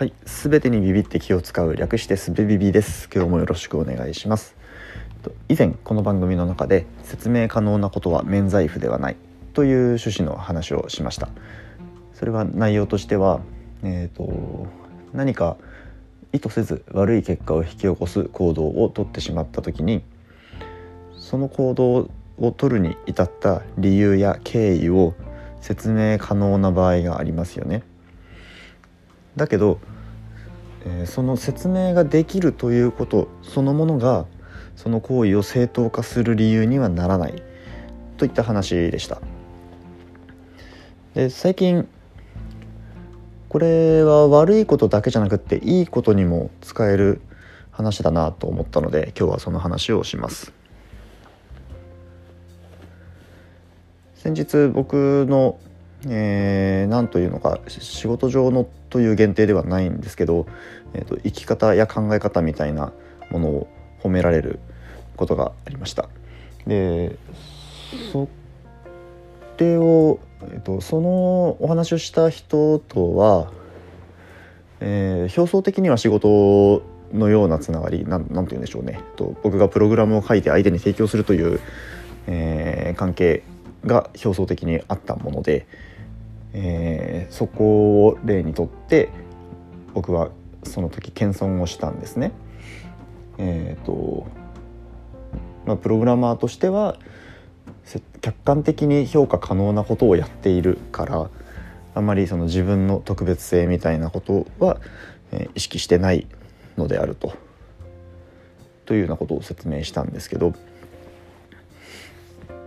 はい、すべてにビビって気を使う略してすべビビです。今日もよろしくお願いします。と以前この番組の中で説明可能なことは免罪符ではないという趣旨の話をしました。それは内容としては、えー、と何か意図せず悪い結果を引き起こす行動をとってしまった時にその行動を取るに至った理由や経緯を説明可能な場合がありますよね。だけど、えーその説明ができるということそのものがその行為を正当化する理由にはならないといった話でした。で最近これは悪いことだけじゃなくっていいことにも使える話だなと思ったので今日はその話をします。先日僕の、えー、というのか仕事上のという限定ではないんですけど、えー、と生き方や考え方みたいなものを褒められることがありました。でそれを、えー、とそのお話をした人とは、えー表層的には仕事のようなつながりなんなんて言うんでしょうねと僕がプログラムを書いて相手に提供するという、えー関係が表層的にあったもので、えーそこを例にとって僕はその時謙遜をしたんですね。えーとまあ、プログラマーとしては客観的に評価可能なことをやっているからあまりその自分の特別性みたいなことは、えー意識してないのであると。というようなことを説明したんですけど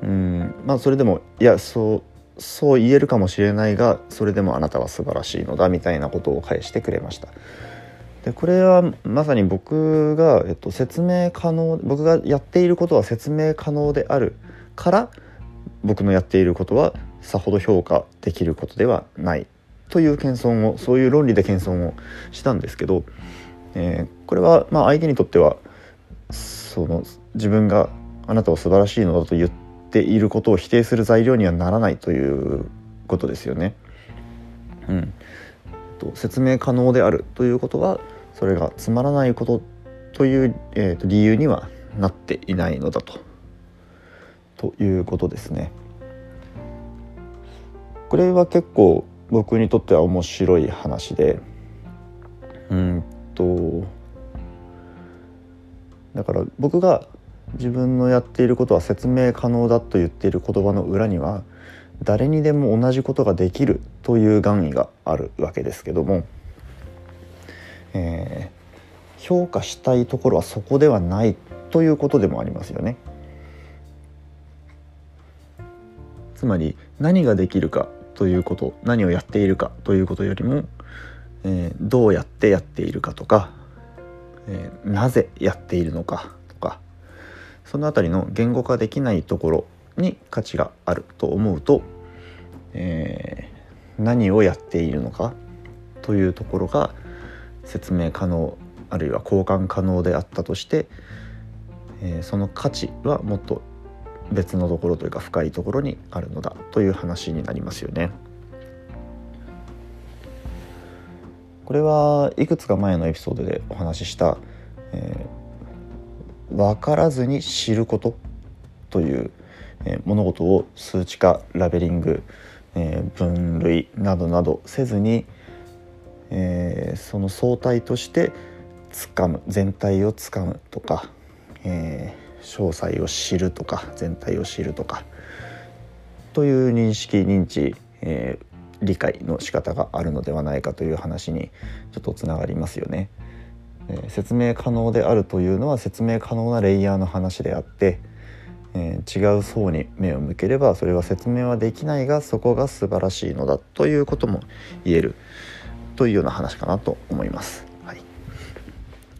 うんまあそれでもいやそうそう言えるかもしれないがそれでもあなたは素晴らしいのだみたいなことを返してくれました。でこれはまさに僕が、えっと、説明可能僕がやっていることは説明可能であるから僕のやっていることはさほど評価できることではないという謙遜をそういう論理で謙遜をしたんですけど、えーこれはまあ相手にとってはその自分があなたは素晴らしいのだと言ってていることを否定する材料にはならないということですよね。うん、と説明可能であるということはそれがつまらないことという、えーと理由にはなっていないのだと。ということですね。これは結構僕にとっては面白い話でうんとだから僕が自分のやっていることは説明可能だと言っている言葉の裏には誰にでも同じことができるという願意があるわけですけども、えー評価したいところはそこではないということでもありますよね。つまり何ができるかということ何をやっているかということよりも、えーどうやってやっているかとか、えーなぜやっているのかとかそのあたりの言語化できないところに価値があると思うと、えー何をやっているのかというところが説明可能あるいは交換可能であったとして、えーその価値はもっと別のところというか深いところにあるのだという話になりますよね。これはいくつか前のエピソードでお話しした、分からずに知ることという、えー物事を数値化ラベリング、えー分類などなどせずに、えーその相対として掴む全体をつかむとか、え詳細を知るとか全体を知るとかという認識認知、え理解の仕方があるのではないかという話にちょっとつながりますよね。え説明可能であるというのは説明可能なレイヤーの話であって、えー違う層に目を向ければそれは説明はできないがそこが素晴らしいのだということも言えるというような話かなと思います。はい、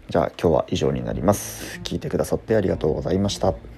じゃあ今日は以上になります。聞いてくださってありがとうございました。